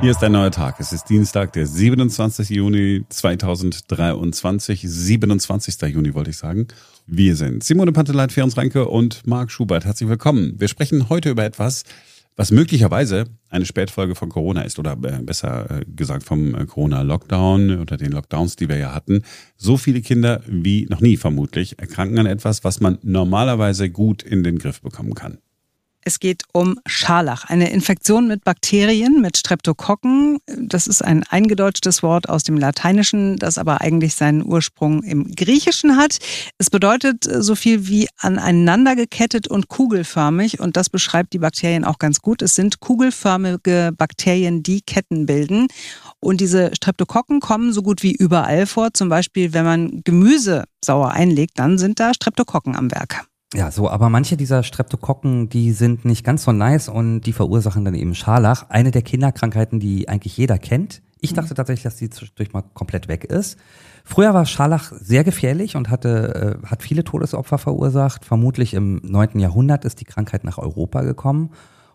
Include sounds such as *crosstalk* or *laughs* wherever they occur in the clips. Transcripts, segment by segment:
Hier ist ein neuer Tag. Es ist Dienstag, der 27. Juni 2023. 27. Juni wollte ich sagen. Wir sind Simone Panteleit, Ferenc Reinke und Marc Schubert. Herzlich willkommen. Wir sprechen heute über etwas, was möglicherweise eine Spätfolge von Corona ist oder äh, besser äh, gesagt vom äh, Corona-Lockdown oder den Lockdowns, die wir ja hatten. So viele Kinder wie noch nie vermutlich erkranken an etwas, was man normalerweise gut in den Griff bekommen kann. Es geht um Scharlach, eine Infektion mit Bakterien, mit Streptokokken. Das ist ein eingedeutschtes Wort aus dem Lateinischen, das aber eigentlich seinen Ursprung im Griechischen hat. Es bedeutet so viel wie aneinander gekettet und kugelförmig und das beschreibt die Bakterien auch ganz gut. Es sind kugelförmige Bakterien, die Ketten bilden. Und diese Streptokokken kommen so gut wie überall vor. Zum Beispiel, wenn man Gemüse sauer einlegt, dann sind da Streptokokken am Werk. Ja, so, aber manche dieser Streptokokken, die sind nicht ganz so nice und die verursachen dann eben Scharlach. Eine der Kinderkrankheiten, die eigentlich jeder kennt. Ich dachte tatsächlich, dass die zwischendurch mal komplett weg ist. Früher war Scharlach sehr gefährlich und hatte, äh, hat viele Todesopfer verursacht. Vermutlich im neunten Jahrhundert ist die Krankheit nach Europa gekommen.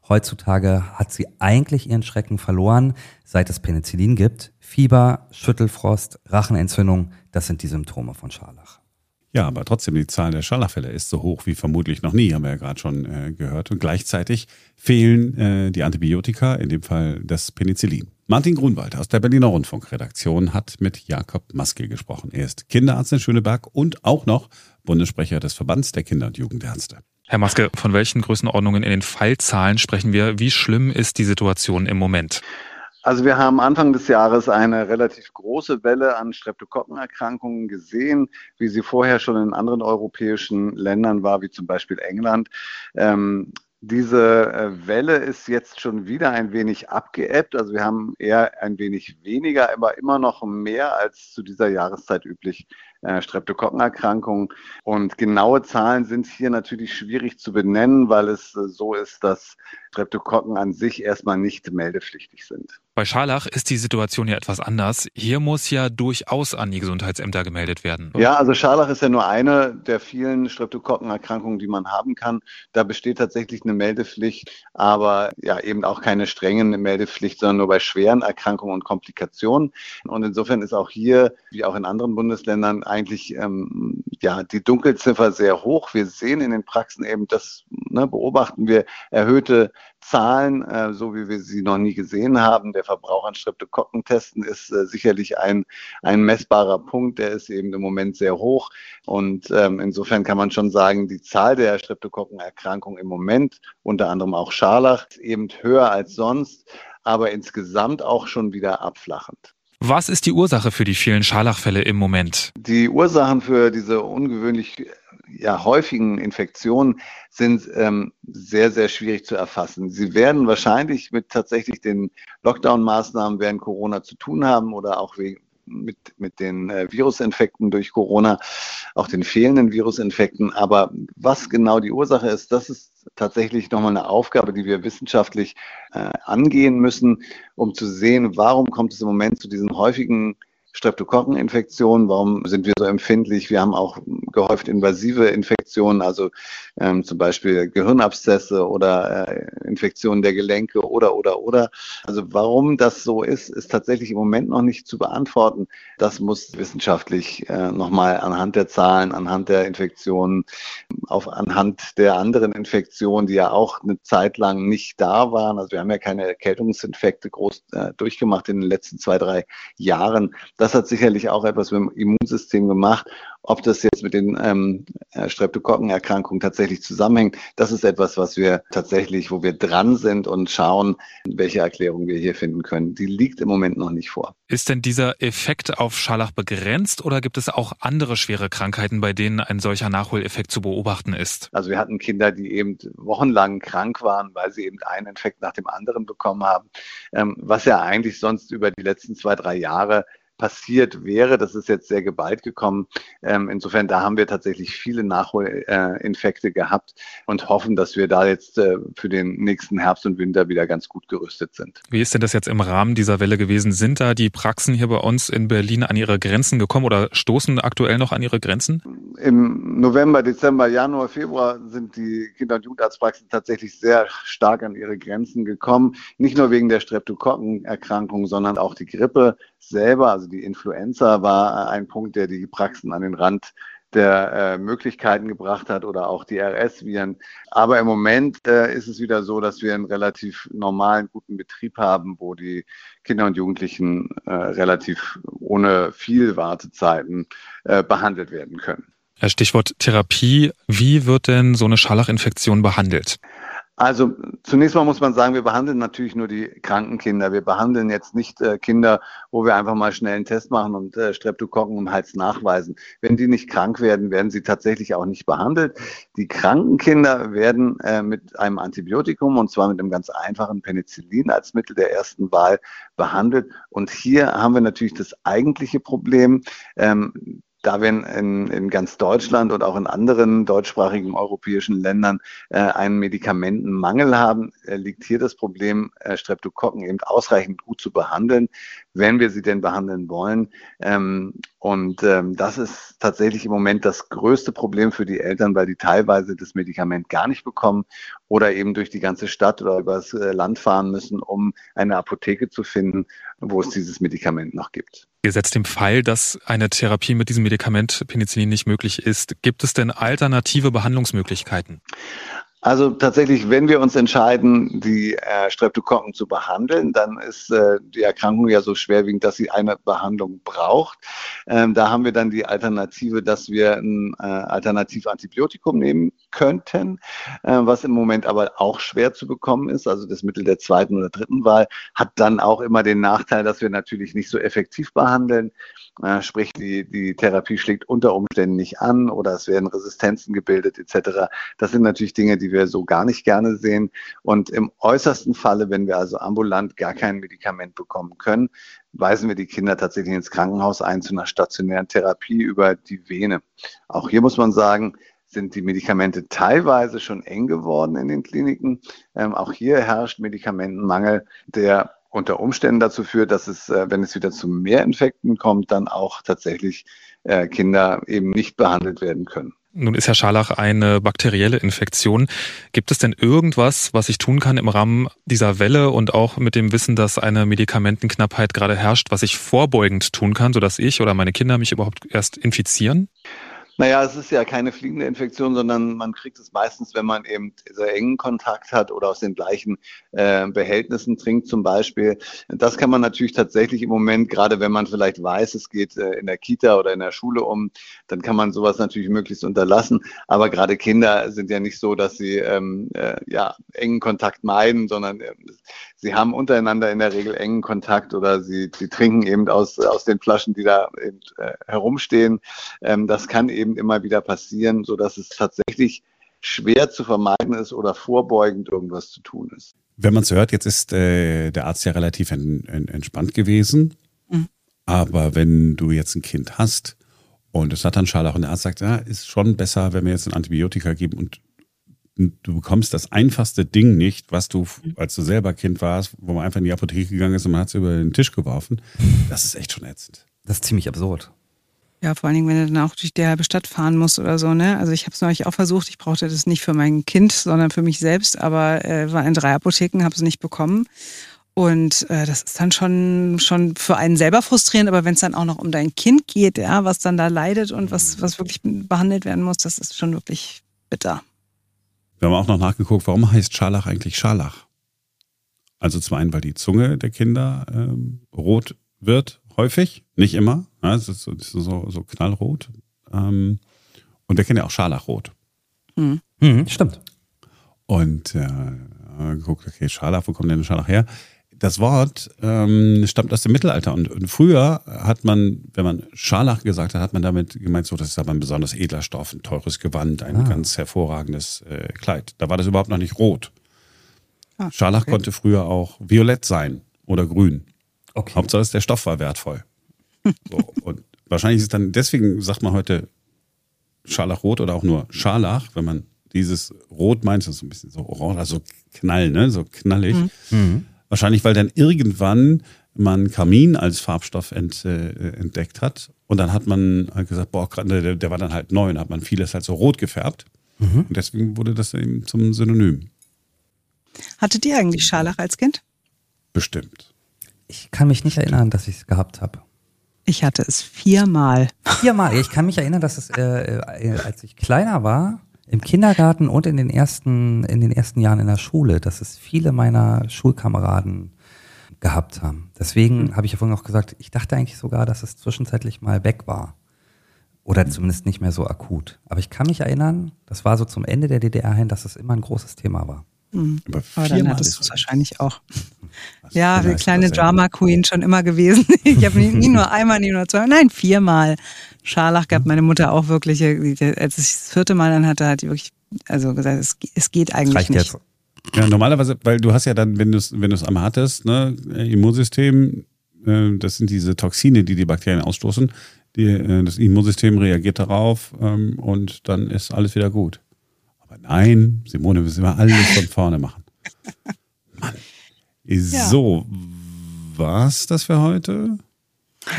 Heutzutage hat sie eigentlich ihren Schrecken verloren, seit es Penicillin gibt. Fieber, Schüttelfrost, Rachenentzündung, das sind die Symptome von Scharlach. Ja, aber trotzdem, die Zahl der Scharlachfälle ist so hoch wie vermutlich noch nie, haben wir ja gerade schon äh, gehört. Und gleichzeitig fehlen äh, die Antibiotika, in dem Fall das Penicillin. Martin Grunwald aus der Berliner Rundfunkredaktion hat mit Jakob Maske gesprochen. Er ist Kinderarzt in Schöneberg und auch noch Bundessprecher des Verbands der Kinder- und Jugendärzte. Herr Maske, von welchen Größenordnungen in den Fallzahlen sprechen wir? Wie schlimm ist die Situation im Moment? Also wir haben Anfang des Jahres eine relativ große Welle an Streptokokkenerkrankungen gesehen, wie sie vorher schon in anderen europäischen Ländern war, wie zum Beispiel England. Ähm, diese äh, Welle ist jetzt schon wieder ein wenig abgeebbt. Also wir haben eher ein wenig weniger, aber immer noch mehr als zu dieser Jahreszeit üblich äh, Streptokokkenerkrankungen. Und genaue Zahlen sind hier natürlich schwierig zu benennen, weil es äh, so ist, dass Streptokokken an sich erstmal nicht meldepflichtig sind. Bei Scharlach ist die Situation ja etwas anders. Hier muss ja durchaus an die Gesundheitsämter gemeldet werden. Ja, also Scharlach ist ja nur eine der vielen Streptokokkenerkrankungen, die man haben kann. Da besteht tatsächlich eine Meldepflicht, aber ja eben auch keine strengen Meldepflicht, sondern nur bei schweren Erkrankungen und Komplikationen. Und insofern ist auch hier, wie auch in anderen Bundesländern, eigentlich ähm, ja die Dunkelziffer sehr hoch. Wir sehen in den Praxen eben, das ne, beobachten wir erhöhte Zahlen, äh, so wie wir sie noch nie gesehen haben. Der Verbrauch an Streptokokkentesten ist äh, sicherlich ein, ein messbarer Punkt. Der ist eben im Moment sehr hoch. Und ähm, insofern kann man schon sagen, die Zahl der Streptokokkenerkrankungen im Moment, unter anderem auch Scharlach, ist eben höher als sonst, aber insgesamt auch schon wieder abflachend. Was ist die Ursache für die vielen Scharlachfälle im Moment? Die Ursachen für diese ungewöhnlich ja, häufigen Infektionen sind ähm, sehr, sehr schwierig zu erfassen. Sie werden wahrscheinlich mit tatsächlich den Lockdown-Maßnahmen während Corona zu tun haben oder auch wegen, mit, mit den äh, Virusinfekten durch Corona, auch den fehlenden Virusinfekten. Aber was genau die Ursache ist, das ist tatsächlich nochmal eine Aufgabe, die wir wissenschaftlich äh, angehen müssen, um zu sehen, warum kommt es im Moment zu diesen häufigen Streptokokkeninfektionen, warum sind wir so empfindlich? Wir haben auch gehäuft invasive Infektionen, also ähm, zum Beispiel Gehirnabszesse oder äh, Infektionen der Gelenke oder, oder, oder. Also warum das so ist, ist tatsächlich im Moment noch nicht zu beantworten. Das muss wissenschaftlich äh, nochmal anhand der Zahlen, anhand der Infektionen, auf anhand der anderen Infektionen, die ja auch eine Zeit lang nicht da waren. Also wir haben ja keine Erkältungsinfekte groß äh, durchgemacht in den letzten zwei, drei Jahren das hat sicherlich auch etwas mit dem Immunsystem gemacht. Ob das jetzt mit den ähm, äh, Streptokokkenerkrankungen tatsächlich zusammenhängt, das ist etwas, was wir tatsächlich, wo wir dran sind und schauen, welche Erklärung wir hier finden können. Die liegt im Moment noch nicht vor. Ist denn dieser Effekt auf Scharlach begrenzt oder gibt es auch andere schwere Krankheiten, bei denen ein solcher Nachholeffekt zu beobachten ist? Also wir hatten Kinder, die eben wochenlang krank waren, weil sie eben einen Infekt nach dem anderen bekommen haben, ähm, was ja eigentlich sonst über die letzten zwei, drei Jahre passiert wäre. Das ist jetzt sehr geballt gekommen. Ähm, insofern, da haben wir tatsächlich viele Nachholinfekte gehabt und hoffen, dass wir da jetzt äh, für den nächsten Herbst und Winter wieder ganz gut gerüstet sind. Wie ist denn das jetzt im Rahmen dieser Welle gewesen? Sind da die Praxen hier bei uns in Berlin an ihre Grenzen gekommen oder stoßen aktuell noch an ihre Grenzen? Im November, Dezember, Januar, Februar sind die Kinder- und Jugendarztpraxen tatsächlich sehr stark an ihre Grenzen gekommen. Nicht nur wegen der Streptokokkenerkrankung, sondern auch die Grippe selber, also die Influenza war ein Punkt, der die Praxen an den Rand der äh, Möglichkeiten gebracht hat oder auch die RS-Viren. Aber im Moment äh, ist es wieder so, dass wir einen relativ normalen, guten Betrieb haben, wo die Kinder und Jugendlichen äh, relativ ohne viel Wartezeiten äh, behandelt werden können. Stichwort Therapie. Wie wird denn so eine Scharlachinfektion behandelt? Also zunächst mal muss man sagen, wir behandeln natürlich nur die kranken Kinder. Wir behandeln jetzt nicht äh, Kinder, wo wir einfach mal schnell einen Test machen und äh, Streptokokken im Hals nachweisen. Wenn die nicht krank werden, werden sie tatsächlich auch nicht behandelt. Die kranken Kinder werden äh, mit einem Antibiotikum und zwar mit einem ganz einfachen Penicillin als Mittel der ersten Wahl behandelt. Und hier haben wir natürlich das eigentliche Problem. Ähm, da wir in, in ganz Deutschland und auch in anderen deutschsprachigen europäischen Ländern äh, einen Medikamentenmangel haben, äh, liegt hier das Problem, äh, Streptokokken eben ausreichend gut zu behandeln, wenn wir sie denn behandeln wollen. Ähm, und ähm, das ist tatsächlich im Moment das größte Problem für die Eltern, weil die teilweise das Medikament gar nicht bekommen oder eben durch die ganze Stadt oder übers äh, Land fahren müssen, um eine Apotheke zu finden, wo es dieses Medikament noch gibt. Gesetzt dem Fall, dass eine Therapie mit diesem Medikament Penicillin nicht möglich ist, gibt es denn alternative Behandlungsmöglichkeiten? Also tatsächlich, wenn wir uns entscheiden, die äh, Streptokokken zu behandeln, dann ist äh, die Erkrankung ja so schwerwiegend, dass sie eine Behandlung braucht. Ähm, da haben wir dann die Alternative, dass wir ein äh, Alternativantibiotikum nehmen könnten, äh, was im Moment aber auch schwer zu bekommen ist. Also das Mittel der zweiten oder dritten Wahl hat dann auch immer den Nachteil, dass wir natürlich nicht so effektiv behandeln. Äh, sprich, die, die Therapie schlägt unter Umständen nicht an oder es werden Resistenzen gebildet etc. Das sind natürlich Dinge, die wir so gar nicht gerne sehen. Und im äußersten Falle, wenn wir also ambulant gar kein Medikament bekommen können, weisen wir die Kinder tatsächlich ins Krankenhaus ein zu einer stationären Therapie über die Vene. Auch hier muss man sagen, sind die Medikamente teilweise schon eng geworden in den Kliniken. Ähm, auch hier herrscht Medikamentenmangel, der unter Umständen dazu führt, dass es, äh, wenn es wieder zu mehr Infekten kommt, dann auch tatsächlich äh, Kinder eben nicht behandelt werden können. Nun ist Herr Scharlach eine bakterielle Infektion. Gibt es denn irgendwas, was ich tun kann im Rahmen dieser Welle und auch mit dem Wissen, dass eine Medikamentenknappheit gerade herrscht, was ich vorbeugend tun kann, sodass ich oder meine Kinder mich überhaupt erst infizieren? Naja, es ist ja keine fliegende Infektion, sondern man kriegt es meistens, wenn man eben sehr engen Kontakt hat oder aus den gleichen äh, Behältnissen trinkt zum Beispiel. Das kann man natürlich tatsächlich im Moment, gerade wenn man vielleicht weiß, es geht äh, in der Kita oder in der Schule um, dann kann man sowas natürlich möglichst unterlassen. Aber gerade Kinder sind ja nicht so, dass sie ähm, äh, ja, engen Kontakt meiden, sondern äh, sie haben untereinander in der Regel engen Kontakt oder sie, sie trinken eben aus, aus den Flaschen, die da eben, äh, herumstehen. Ähm, das kann eben immer wieder passieren, sodass es tatsächlich schwer zu vermeiden ist oder vorbeugend irgendwas zu tun ist. Wenn man es hört, jetzt ist äh, der Arzt ja relativ en, en, entspannt gewesen. Mhm. Aber wenn du jetzt ein Kind hast und es hat dann Scharlach und der Arzt sagt, ja, ist schon besser, wenn wir jetzt ein Antibiotika geben und du bekommst das einfachste Ding nicht, was du, als du selber Kind warst, wo man einfach in die Apotheke gegangen ist und man hat es über den Tisch geworfen. Das ist echt schon ätzend. Das ist ziemlich absurd. Ja, vor allen Dingen, wenn du dann auch durch die halbe Stadt fahren musst oder so, ne? Also ich habe es neulich auch versucht, ich brauchte das nicht für mein Kind, sondern für mich selbst, aber äh, war in drei Apotheken, habe es nicht bekommen. Und äh, das ist dann schon, schon für einen selber frustrierend, aber wenn es dann auch noch um dein Kind geht, ja, was dann da leidet und was, was wirklich behandelt werden muss, das ist schon wirklich bitter. Wir haben auch noch nachgeguckt, warum heißt Scharlach eigentlich Scharlach? Also zum einen, weil die Zunge der Kinder ähm, rot wird, häufig, nicht immer. Ja, es ist so, so, so knallrot. Ähm, und wir kennen ja auch Scharlachrot. Mhm. Mhm, stimmt. Und äh, geguckt, okay, Scharlach, wo kommt denn Scharlach her? das Wort ähm, stammt aus dem Mittelalter und, und, früher hat man, wenn man Scharlach gesagt hat, hat man damit gemeint, so das ist aber ein besonders edler Stoff, ein teures Gewand, ein ah. ganz hervorragendes äh, Kleid. Da war das überhaupt noch nicht rot. Ah, Scharlach okay. konnte früher auch violett sein oder grün. Okay. Hauptsache der Stoff war wertvoll. So, *laughs* und wahrscheinlich ist es dann, deswegen sagt man heute Scharlachrot oder auch nur Scharlach, wenn man dieses Rot meint, das ist so ein bisschen so orange, also knall, ne? So knallig. Mhm. Wahrscheinlich, weil dann irgendwann man Kamin als Farbstoff ent, äh, entdeckt hat. Und dann hat man halt gesagt, boah, der, der war dann halt neu und hat man vieles halt so rot gefärbt. Mhm. Und deswegen wurde das eben zum Synonym. Hattet ihr eigentlich Scharlach als Kind? Bestimmt. Ich kann mich nicht erinnern, dass ich es gehabt habe. Ich hatte es viermal. Viermal. Ich kann mich erinnern, dass es, äh, äh, als ich kleiner war, im Kindergarten und in den ersten, in den ersten Jahren in der Schule, dass es viele meiner Schulkameraden gehabt haben. Deswegen habe ich ja vorhin auch gesagt, ich dachte eigentlich sogar, dass es zwischenzeitlich mal weg war. Oder zumindest nicht mehr so akut. Aber ich kann mich erinnern, das war so zum Ende der DDR hin, dass es immer ein großes Thema war. Mhm. Aber Aber dann viermal hattest du ist es wahrscheinlich auch. Was Ja, die vielleicht kleine Drama Queen schon immer gewesen. *laughs* Ich habe nie, nur einmal, nie nur zweimal, nein, viermal Scharlach gehabt. Meine Mutter auch wirklich. Als ich das vierte Mal dann hatte, hat die wirklich also gesagt, es, es geht eigentlich Reicht nicht. jetzt. Ja, normalerweise, weil du hast ja dann, wenn du es wenn du es einmal hattest, ne, Immunsystem, äh, das sind diese Toxine, die die Bakterien ausstoßen. Die, äh, das Immunsystem reagiert darauf ähm, und dann ist alles wieder gut. Aber nein, Simone, wir müssen immer alles von vorne machen. *laughs* Mann. So, war's das für heute?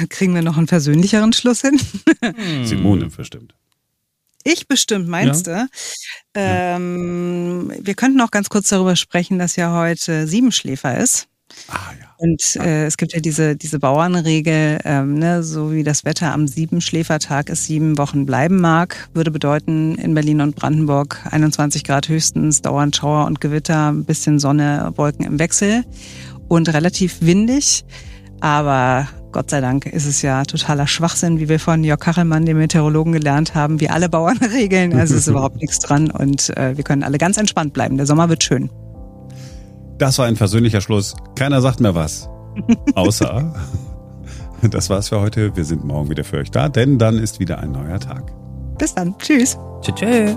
Kriegen wir noch einen persönlicheren Schluss hin? *laughs* Simone bestimmt. Ich bestimmt, meinst du? Ähm, wir könnten noch ganz kurz darüber sprechen, dass ja heute Siebenschläfer ist. Ah ja. Und äh, es gibt ja diese, diese Bauernregel, ähm, ne, so wie das Wetter am Siebenschläfertag es sieben Wochen bleiben mag, würde bedeuten in Berlin und Brandenburg 21 Grad höchstens, dauernd Schauer und Gewitter, ein bisschen Sonne, Wolken im Wechsel und relativ windig. Aber Gott sei Dank ist es ja totaler Schwachsinn, wie wir von Jörg Kachelmann, dem Meteorologen, gelernt haben, wie alle Bauernregeln. Also ist überhaupt nichts dran und äh, wir können alle ganz entspannt bleiben. Der Sommer wird schön. Das war ein persönlicher Schluss. Keiner sagt mehr was. *laughs* Außer, das war's für heute. Wir sind morgen wieder für euch da, denn dann ist wieder ein neuer Tag. Bis dann. Tschüss. Tschüss.